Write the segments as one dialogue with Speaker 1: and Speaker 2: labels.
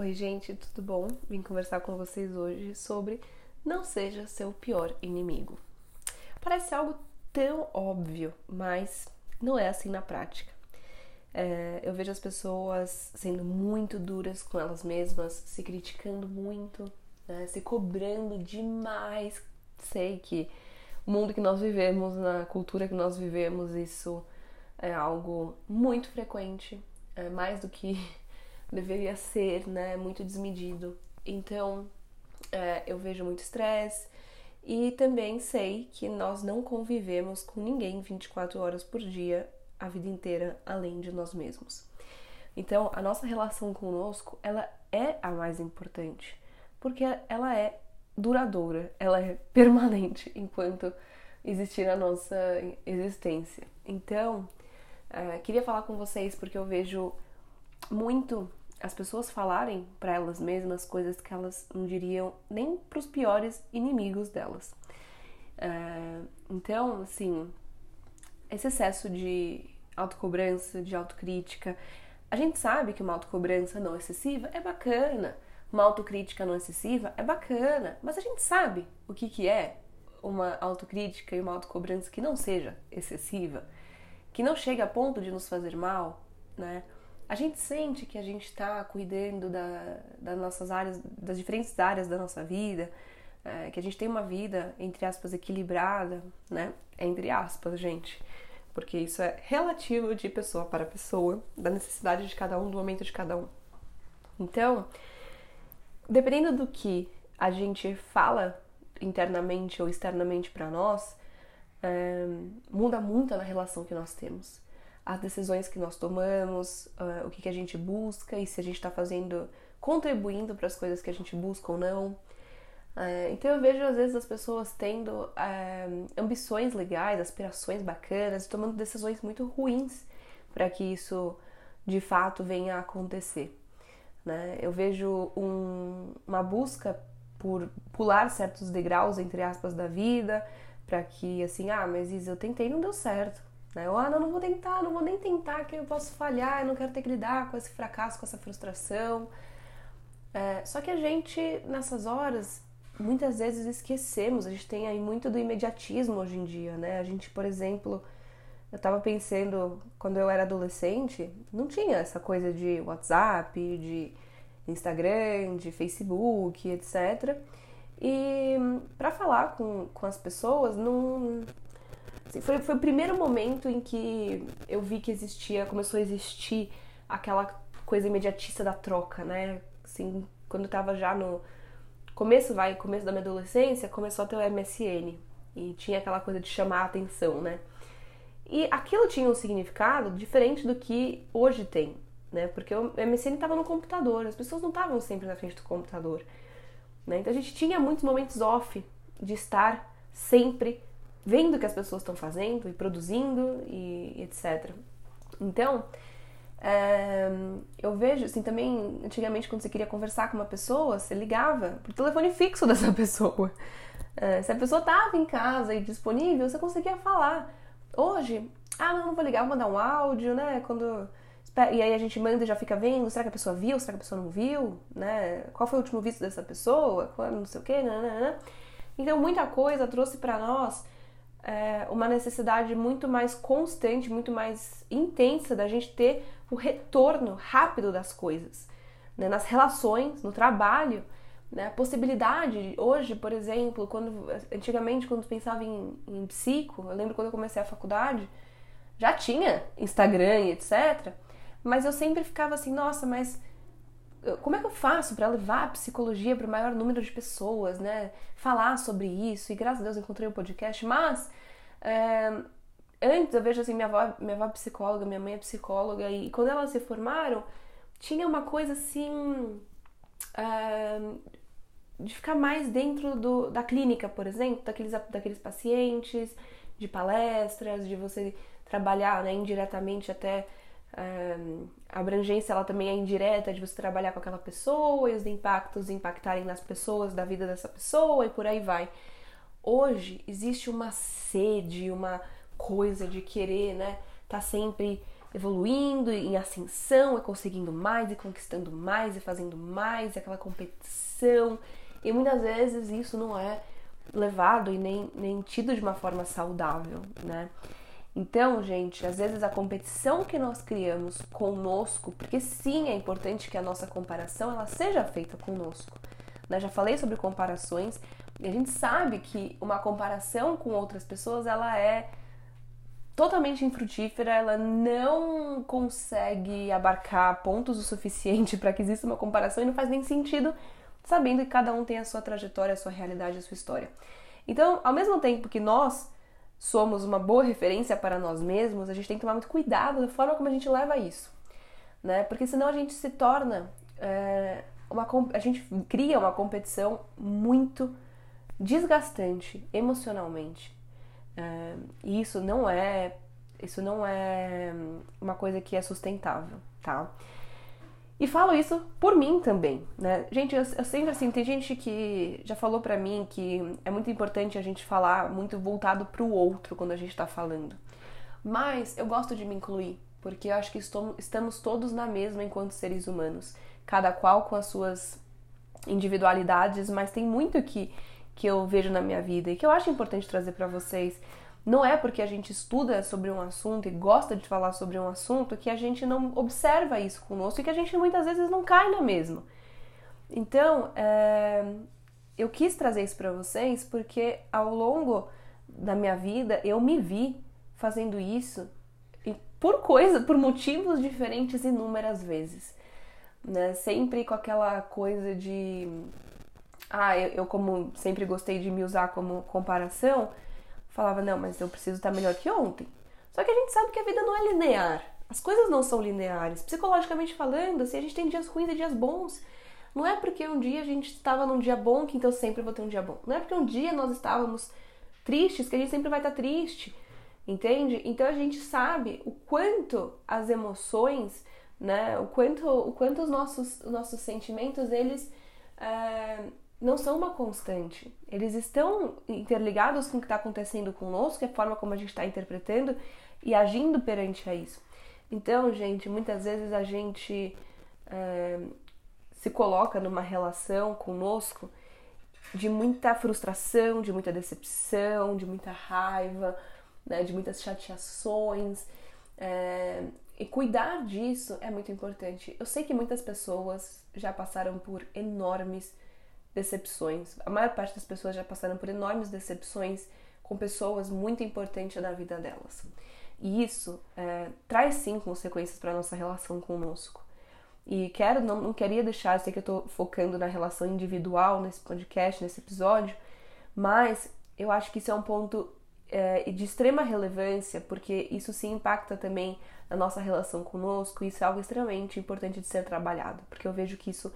Speaker 1: Oi, gente, tudo bom? Vim conversar com vocês hoje sobre não seja seu pior inimigo. Parece algo tão óbvio, mas não é assim na prática. É, eu vejo as pessoas sendo muito duras com elas mesmas, se criticando muito, né, se cobrando demais. Sei que o mundo que nós vivemos, na cultura que nós vivemos, isso é algo muito frequente, é mais do que deveria ser, né? Muito desmedido. Então, é, eu vejo muito estresse e também sei que nós não convivemos com ninguém 24 horas por dia a vida inteira além de nós mesmos. Então, a nossa relação conosco, ela é a mais importante, porque ela é duradoura, ela é permanente enquanto existir a nossa existência. Então, uh, queria falar com vocês porque eu vejo muito as pessoas falarem para elas mesmas coisas que elas não diriam nem para os piores inimigos delas. Uh, então, assim, esse excesso de autocobrança, de autocrítica, a gente sabe que uma autocobrança não excessiva é bacana, uma autocrítica não excessiva é bacana, mas a gente sabe o que, que é uma autocrítica e uma autocobrança que não seja excessiva, que não chegue a ponto de nos fazer mal, né? A gente sente que a gente está cuidando da, das nossas áreas, das diferentes áreas da nossa vida, é, que a gente tem uma vida, entre aspas, equilibrada, né? Entre aspas, gente. Porque isso é relativo de pessoa para pessoa, da necessidade de cada um, do momento de cada um. Então, dependendo do que a gente fala internamente ou externamente para nós, é, muda muito na relação que nós temos as decisões que nós tomamos, uh, o que, que a gente busca e se a gente está fazendo, contribuindo para as coisas que a gente busca ou não. Uh, então eu vejo às vezes as pessoas tendo uh, ambições legais, aspirações bacanas, tomando decisões muito ruins para que isso de fato venha a acontecer. Né? Eu vejo um, uma busca por pular certos degraus, entre aspas, da vida, para que assim, ah, mas Isa, eu tentei não deu certo. Né? Ou, ah, não, não vou tentar, não vou nem tentar, que eu posso falhar, eu não quero ter que lidar com esse fracasso, com essa frustração. É, só que a gente, nessas horas, muitas vezes esquecemos, a gente tem aí muito do imediatismo hoje em dia, né? A gente, por exemplo, eu tava pensando, quando eu era adolescente, não tinha essa coisa de WhatsApp, de Instagram, de Facebook, etc. E para falar com, com as pessoas, não, Foi, foi o primeiro momento em que eu vi que existia, começou a existir aquela coisa imediatista da troca, né? Assim, quando eu tava já no começo, vai, começo da minha adolescência, começou a ter o MSN e tinha aquela coisa de chamar a atenção, né? E aquilo tinha um significado diferente do que hoje tem, né? Porque o MSN estava no computador, as pessoas não estavam sempre na frente do computador, né? Então a gente tinha muitos momentos off de estar sempre vendo o que as pessoas estão fazendo e produzindo e etc. Então, é, eu vejo, assim, também, antigamente, quando você queria conversar com uma pessoa, você ligava pro telefone fixo dessa pessoa. É, se a pessoa estava em casa e disponível, você conseguia falar. Hoje, ah, não, não vou ligar, vou mandar um áudio, né? Quando. E aí a gente manda e já fica vendo, será que a pessoa viu, será que a pessoa não viu, né? Qual foi o último visto dessa pessoa, não sei o quê, né. Então, muita coisa trouxe para nós é, uma necessidade muito mais constante, muito mais intensa da gente ter o retorno rápido das coisas, né? nas relações, no trabalho, né? a possibilidade hoje, por exemplo, quando antigamente quando pensava em, em psico, eu lembro quando eu comecei a faculdade, já tinha Instagram e etc. Mas eu sempre ficava assim, nossa, mas como é que eu faço para levar a psicologia para o maior número de pessoas, né? Falar sobre isso, e graças a Deus encontrei o um podcast, mas é, antes eu vejo assim, minha avó, minha avó é psicóloga, minha mãe é psicóloga, e quando elas se formaram, tinha uma coisa assim. É, de ficar mais dentro do, da clínica, por exemplo, daqueles, daqueles pacientes, de palestras, de você trabalhar né, indiretamente até a abrangência ela também é indireta de você trabalhar com aquela pessoa e os impactos impactarem nas pessoas, da vida dessa pessoa e por aí vai. Hoje existe uma sede, uma coisa de querer, né, tá sempre evoluindo, em ascensão, e conseguindo mais, e conquistando mais, e fazendo mais, e aquela competição. E muitas vezes isso não é levado e nem, nem tido de uma forma saudável, né? Então, gente, às vezes a competição que nós criamos conosco, porque sim, é importante que a nossa comparação ela seja feita conosco. Né? Já falei sobre comparações e a gente sabe que uma comparação com outras pessoas ela é totalmente infrutífera, ela não consegue abarcar pontos o suficiente para que exista uma comparação e não faz nem sentido, sabendo que cada um tem a sua trajetória, a sua realidade, a sua história. Então, ao mesmo tempo que nós somos uma boa referência para nós mesmos, a gente tem que tomar muito cuidado da forma como a gente leva isso, né? Porque senão a gente se torna é, uma a gente cria uma competição muito desgastante emocionalmente. É, e isso não é isso não é uma coisa que é sustentável, tá? E falo isso por mim também, né? Gente, eu, eu sempre assim, tem gente que já falou pra mim que é muito importante a gente falar muito voltado pro outro quando a gente tá falando. Mas eu gosto de me incluir, porque eu acho que estou, estamos todos na mesma enquanto seres humanos, cada qual com as suas individualidades, mas tem muito que, que eu vejo na minha vida e que eu acho importante trazer para vocês não é porque a gente estuda sobre um assunto e gosta de falar sobre um assunto que a gente não observa isso conosco e que a gente muitas vezes não cai na mesma. Então, é, eu quis trazer isso para vocês porque ao longo da minha vida eu me vi fazendo isso por coisa, por motivos diferentes inúmeras vezes, né? Sempre com aquela coisa de, ah, eu, eu como sempre gostei de me usar como comparação falava, não, mas eu preciso estar melhor que ontem. Só que a gente sabe que a vida não é linear. As coisas não são lineares. Psicologicamente falando, assim, a gente tem dias ruins e dias bons. Não é porque um dia a gente estava num dia bom que então sempre vou ter um dia bom. Não é porque um dia nós estávamos tristes que a gente sempre vai estar triste. Entende? Então a gente sabe o quanto as emoções, né, o quanto, o quanto os nossos, os nossos sentimentos, eles é, não são uma constante. Eles estão interligados com o que está acontecendo conosco, a forma como a gente está interpretando e agindo perante a isso. Então, gente, muitas vezes a gente é, se coloca numa relação conosco de muita frustração, de muita decepção, de muita raiva, né, de muitas chateações. É, e cuidar disso é muito importante. Eu sei que muitas pessoas já passaram por enormes decepções. A maior parte das pessoas já passaram por enormes decepções com pessoas muito importantes na vida delas. E isso é, traz sim consequências para nossa relação conosco. E quero, não, não queria deixar, sei que eu estou focando na relação individual nesse podcast, nesse episódio, mas eu acho que isso é um ponto é, de extrema relevância, porque isso sim impacta também na nossa relação conosco, e isso é algo extremamente importante de ser trabalhado, porque eu vejo que isso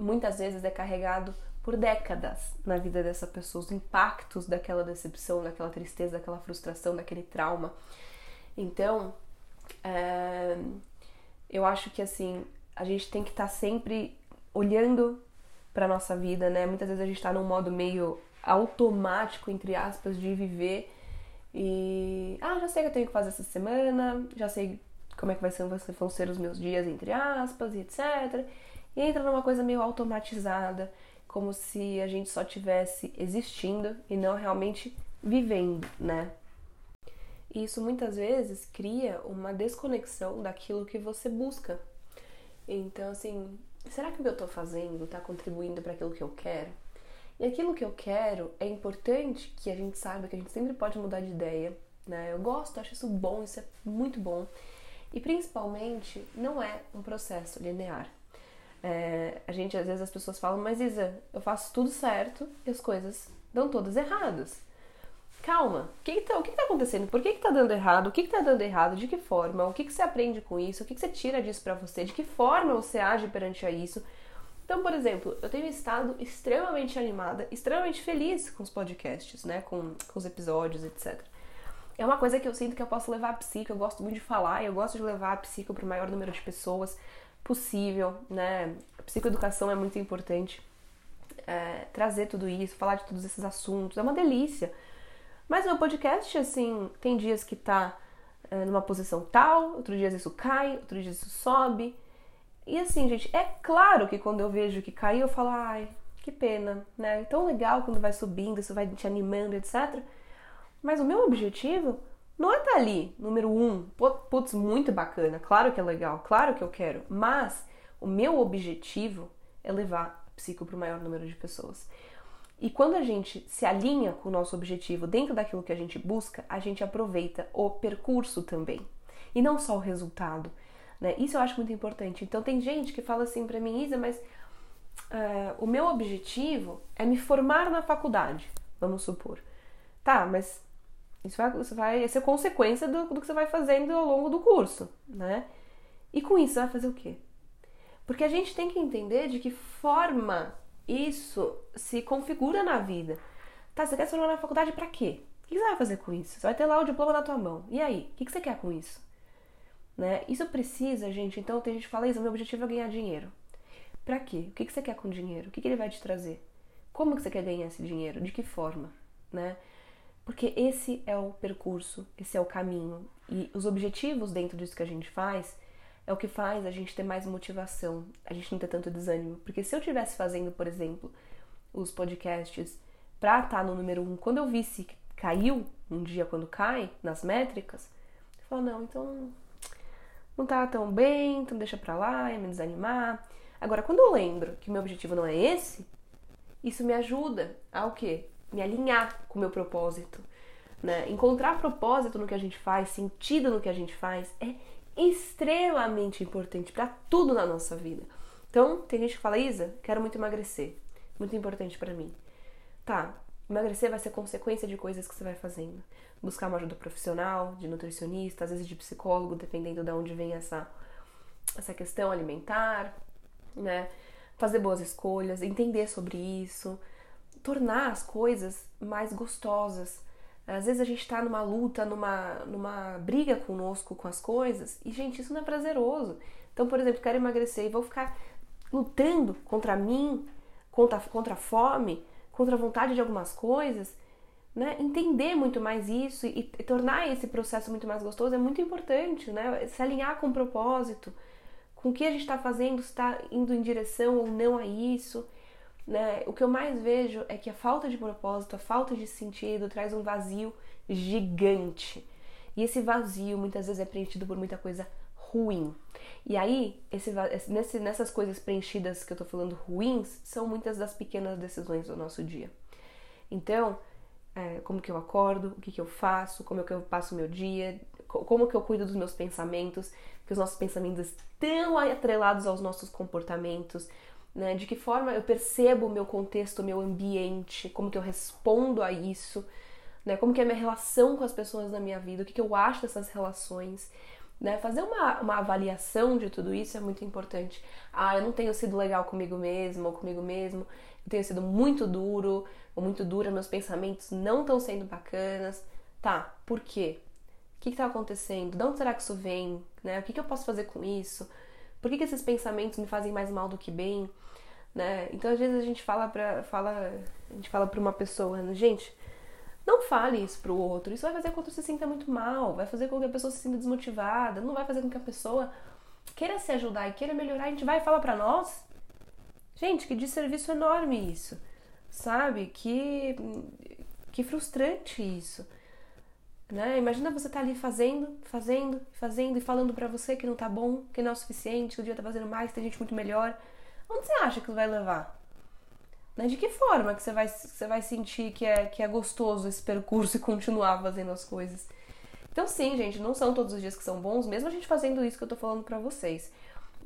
Speaker 1: muitas vezes é carregado por décadas na vida dessa pessoa, os impactos daquela decepção, daquela tristeza, daquela frustração, daquele trauma. Então, é, eu acho que assim, a gente tem que estar tá sempre olhando para nossa vida, né? Muitas vezes a gente está num modo meio automático, entre aspas, de viver e ah, já sei o que eu tenho que fazer essa semana, já sei como é que vai ser, vão ser os meus dias, entre aspas, e etc e entra numa coisa meio automatizada, como se a gente só tivesse existindo e não realmente vivendo, né? E isso muitas vezes cria uma desconexão daquilo que você busca. Então, assim, será que o que eu estou fazendo está contribuindo para aquilo que eu quero? E aquilo que eu quero é importante que a gente saiba que a gente sempre pode mudar de ideia, né? Eu gosto, acho isso bom, isso é muito bom. E principalmente, não é um processo linear. É, a gente, às vezes, as pessoas falam, mas Isa, eu faço tudo certo e as coisas dão todas erradas. Calma, o que, que, tá, acontecendo? Por que, que tá dando errado? O que, que tá dando errado? De que forma? O que, que você aprende com isso? O que, que você tira disso para você? De que forma você age perante a isso? Então, por exemplo, eu tenho estado extremamente animada, extremamente feliz com os podcasts, né? Com, com os episódios, etc. É uma coisa que eu sinto que eu posso levar a psique, eu gosto muito de falar, eu gosto de levar a psique para o maior número de pessoas possível, né? Psicoeducação é muito importante. É, trazer tudo isso, falar de todos esses assuntos, é uma delícia. Mas meu podcast, assim, tem dias que tá uh, numa posição tal, outro dia isso cai, outro dia isso sobe. E assim, gente, é claro que quando eu vejo que caiu, eu falo, ai, que pena, né? É tão legal quando vai subindo, isso vai te animando, etc. Mas o meu objetivo não é estar ali, número um, putz, muito bacana, claro que é legal, claro que eu quero, mas o meu objetivo é levar psico para o maior número de pessoas. E quando a gente se alinha com o nosso objetivo dentro daquilo que a gente busca, a gente aproveita o percurso também. E não só o resultado. Né? Isso eu acho muito importante. Então tem gente que fala assim para mim, Isa, mas uh, o meu objetivo é me formar na faculdade, vamos supor. Tá, mas isso vai, isso vai ser consequência do, do que você vai fazendo ao longo do curso, né? E com isso, você vai fazer o quê? Porque a gente tem que entender de que forma isso se configura na vida. Tá, você quer se formar na faculdade para quê? O que você vai fazer com isso? Você vai ter lá o diploma na tua mão. E aí? O que você quer com isso? Né? Isso precisa, gente. Então tem gente que fala isso, meu objetivo é ganhar dinheiro. Para quê? O que você quer com o dinheiro? O que ele vai te trazer? Como que você quer ganhar esse dinheiro? De que forma? Né? Porque esse é o percurso, esse é o caminho. E os objetivos dentro disso que a gente faz é o que faz a gente ter mais motivação, a gente não ter tanto desânimo. Porque se eu estivesse fazendo, por exemplo, os podcasts pra estar tá no número um, quando eu visse que caiu um dia quando cai nas métricas, eu falo, não, então não tá tão bem, então deixa pra lá, ia me desanimar. Agora, quando eu lembro que meu objetivo não é esse, isso me ajuda a o quê? Me alinhar com o meu propósito. Né? Encontrar propósito no que a gente faz, sentido no que a gente faz, é extremamente importante para tudo na nossa vida. Então, tem gente que fala, Isa, quero muito emagrecer. Muito importante para mim. Tá, emagrecer vai ser consequência de coisas que você vai fazendo. Buscar uma ajuda profissional, de nutricionista, às vezes de psicólogo, dependendo de onde vem essa, essa questão alimentar, né? Fazer boas escolhas, entender sobre isso, tornar as coisas mais gostosas, às vezes a gente tá numa luta, numa, numa briga conosco com as coisas e, gente, isso não é prazeroso. Então, por exemplo, quero emagrecer e vou ficar lutando contra mim, contra, contra a fome, contra a vontade de algumas coisas, né? Entender muito mais isso e, e tornar esse processo muito mais gostoso é muito importante, né? Se alinhar com o propósito, com o que a gente está fazendo, está indo em direção ou não a isso né? O que eu mais vejo é que a falta de propósito, a falta de sentido traz um vazio gigante. E esse vazio muitas vezes é preenchido por muita coisa ruim. E aí, esse, nesse, nessas coisas preenchidas que eu tô falando ruins, são muitas das pequenas decisões do nosso dia. Então, é, como que eu acordo, o que, que eu faço, como que eu passo o meu dia, como que eu cuido dos meus pensamentos, que os nossos pensamentos estão atrelados aos nossos comportamentos, né? De que forma eu percebo o meu contexto, o meu ambiente, como que eu respondo a isso, né? Como que é a minha relação com as pessoas na minha vida, o que, que eu acho dessas relações, né? Fazer uma, uma avaliação de tudo isso é muito importante. Ah, eu não tenho sido legal comigo mesmo ou comigo mesmo, eu tenho sido muito duro ou muito dura, meus pensamentos não estão sendo bacanas. Tá, por quê? O que está acontecendo? De onde será que isso vem? Né? O que, que eu posso fazer com isso? Por que, que esses pensamentos me fazem mais mal do que bem? Né? Então às vezes a gente fala para fala, a gente fala para uma pessoa, né? gente, não fale isso pro outro. Isso vai fazer com que o outro se sinta muito mal, vai fazer com que a pessoa se sinta desmotivada, não vai fazer com que a pessoa queira se ajudar e queira melhorar. A gente vai falar para nós. Gente, que desserviço enorme isso. Sabe? Que que frustrante isso. Né? Imagina você tá ali fazendo, fazendo, fazendo e falando para você que não tá bom, que não é o suficiente, que o dia tá fazendo mais, tem gente muito melhor. Onde você acha que vai levar? Né? De que forma que você vai, você vai sentir que é, que é gostoso esse percurso e continuar fazendo as coisas? Então, sim, gente, não são todos os dias que são bons, mesmo a gente fazendo isso que eu tô falando pra vocês.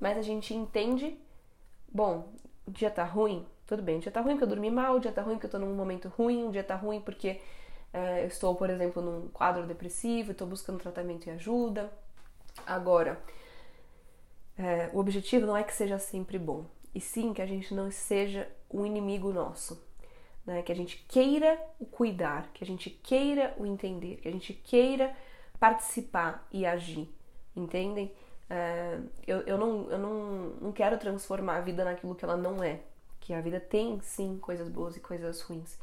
Speaker 1: Mas a gente entende, bom, o dia tá ruim, tudo bem, o dia tá ruim porque eu dormi mal, o dia tá ruim porque eu tô num momento ruim, o dia tá ruim porque eu estou, por exemplo, num quadro depressivo, estou buscando tratamento e ajuda. Agora, é, o objetivo não é que seja sempre bom, e sim que a gente não seja um inimigo nosso. Né? Que a gente queira o cuidar, que a gente queira o entender, que a gente queira participar e agir, entendem? É, eu, eu, não, eu não, não quero transformar a vida naquilo que ela não é, que a vida tem sim coisas boas e coisas ruins,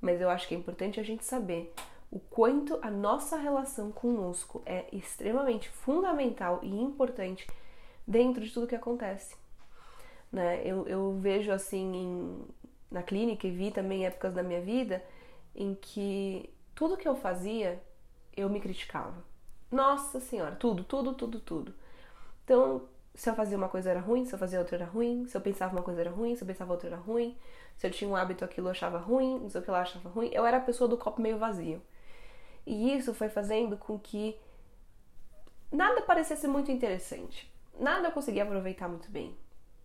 Speaker 1: mas eu acho que é importante a gente saber o quanto a nossa relação conosco é extremamente fundamental e importante dentro de tudo que acontece. Né? Eu, eu vejo assim em, na clínica e vi também épocas da minha vida em que tudo que eu fazia eu me criticava. Nossa Senhora, tudo, tudo, tudo, tudo. Então, se eu fazia uma coisa era ruim, se eu fazia outra era ruim, se eu pensava uma coisa era ruim, se eu pensava outra era ruim, se eu tinha um hábito aquilo eu achava ruim, não sei o que lá achava ruim. Eu era a pessoa do copo meio vazio. E isso foi fazendo com que nada parecesse muito interessante. Nada eu conseguia aproveitar muito bem.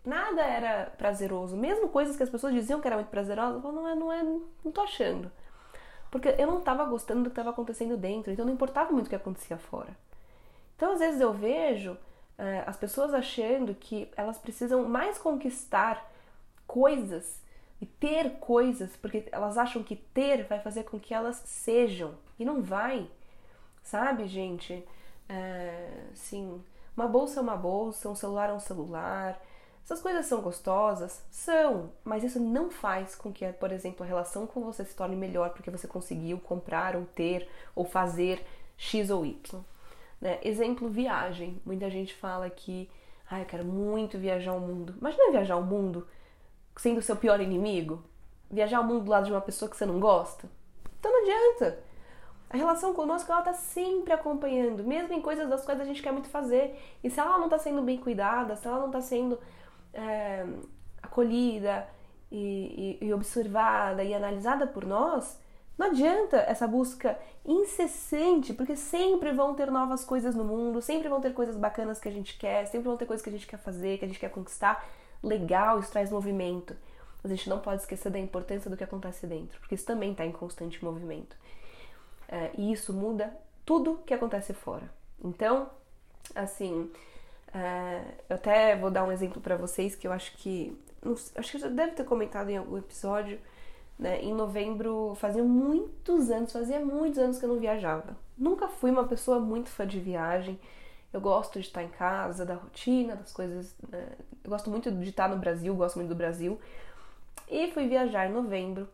Speaker 1: Nada era prazeroso. Mesmo coisas que as pessoas diziam que era muito prazerosa, eu falava, não é, não é, não tô achando. Porque eu não estava gostando do que estava acontecendo dentro, então não importava muito o que acontecia fora. Então, às vezes eu vejo as pessoas achando que elas precisam mais conquistar coisas e ter coisas, porque elas acham que ter vai fazer com que elas sejam. E não vai. Sabe, gente? É, sim, uma bolsa é uma bolsa, um celular é um celular. Essas coisas são gostosas? São, mas isso não faz com que, por exemplo, a relação com você se torne melhor porque você conseguiu comprar ou ter ou fazer X ou Y. Né? Exemplo, viagem. Muita gente fala que, ah, eu quero muito viajar o mundo. Imagina viajar o mundo sendo o seu pior inimigo? Viajar o mundo do lado de uma pessoa que você não gosta? Então não adianta. A relação conosco ela tá sempre acompanhando, mesmo em coisas das quais a gente quer muito fazer. E se ela não está sendo bem cuidada, se ela não está sendo é, acolhida e, e, e observada e analisada por nós, não adianta essa busca incessante, porque sempre vão ter novas coisas no mundo, sempre vão ter coisas bacanas que a gente quer, sempre vão ter coisas que a gente quer fazer, que a gente quer conquistar. Legal, isso traz movimento. Mas a gente não pode esquecer da importância do que acontece dentro, porque isso também está em constante movimento. É, e isso muda tudo que acontece fora. Então, assim, é, eu até vou dar um exemplo para vocês que eu acho que. Não, acho que eu já deve ter comentado em algum episódio. Né? Em novembro, fazia muitos anos, fazia muitos anos que eu não viajava. Nunca fui uma pessoa muito fã de viagem. Eu gosto de estar em casa, da rotina, das coisas. Né? Eu gosto muito de estar no Brasil, gosto muito do Brasil. E fui viajar em novembro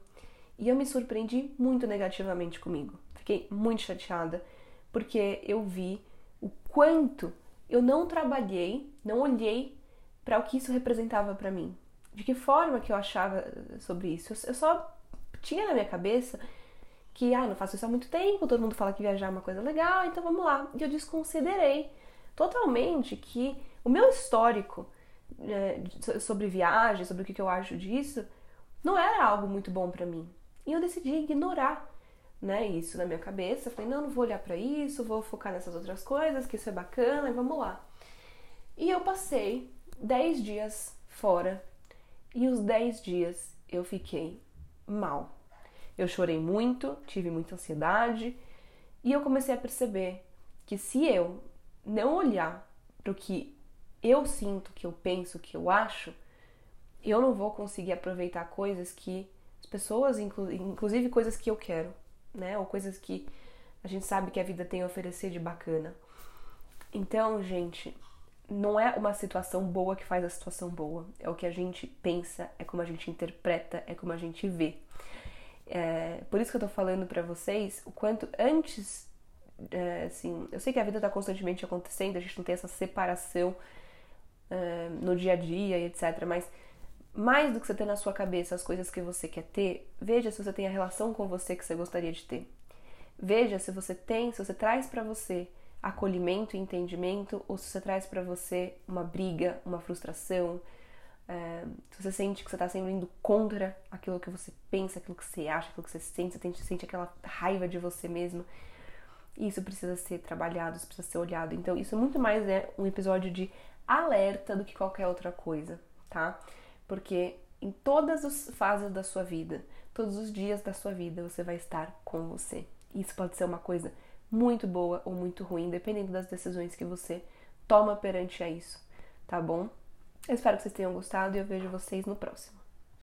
Speaker 1: e eu me surpreendi muito negativamente comigo. Fiquei muito chateada porque eu vi o quanto eu não trabalhei, não olhei para o que isso representava para mim. De que forma que eu achava sobre isso? Eu só tinha na minha cabeça que, ah, não faço isso há muito tempo, todo mundo fala que viajar é uma coisa legal, então vamos lá. E eu desconsiderei totalmente que o meu histórico é, sobre viagem, sobre o que eu acho disso, não era algo muito bom para mim. E eu decidi ignorar né, isso na minha cabeça. Falei, não, não vou olhar para isso, vou focar nessas outras coisas, que isso é bacana, e vamos lá. E eu passei 10 dias fora e os 10 dias eu fiquei mal. Eu chorei muito, tive muita ansiedade e eu comecei a perceber que se eu não olhar para o que eu sinto, que eu penso, que eu acho, eu não vou conseguir aproveitar coisas que as pessoas, inclusive coisas que eu quero, né? Ou coisas que a gente sabe que a vida tem a oferecer de bacana. Então, gente, não é uma situação boa que faz a situação boa. É o que a gente pensa, é como a gente interpreta, é como a gente vê. É, por isso que eu tô falando para vocês o quanto antes, é, assim, eu sei que a vida tá constantemente acontecendo, a gente não tem essa separação é, no dia a dia e etc. Mas mais do que você ter na sua cabeça as coisas que você quer ter, veja se você tem a relação com você que você gostaria de ter. Veja se você tem, se você traz para você acolhimento e entendimento ou se você traz para você uma briga, uma frustração, é, se você sente que você está sempre indo contra aquilo que você pensa, aquilo que você acha, aquilo que você sente, você sente aquela raiva de você mesmo. Isso precisa ser trabalhado, isso precisa ser olhado. Então, isso muito mais é um episódio de alerta do que qualquer outra coisa, tá? Porque em todas as fases da sua vida, todos os dias da sua vida, você vai estar com você. Isso pode ser uma coisa muito boa ou muito ruim, dependendo das decisões que você toma perante a isso, tá bom? Eu espero que vocês tenham gostado e eu vejo vocês no próximo.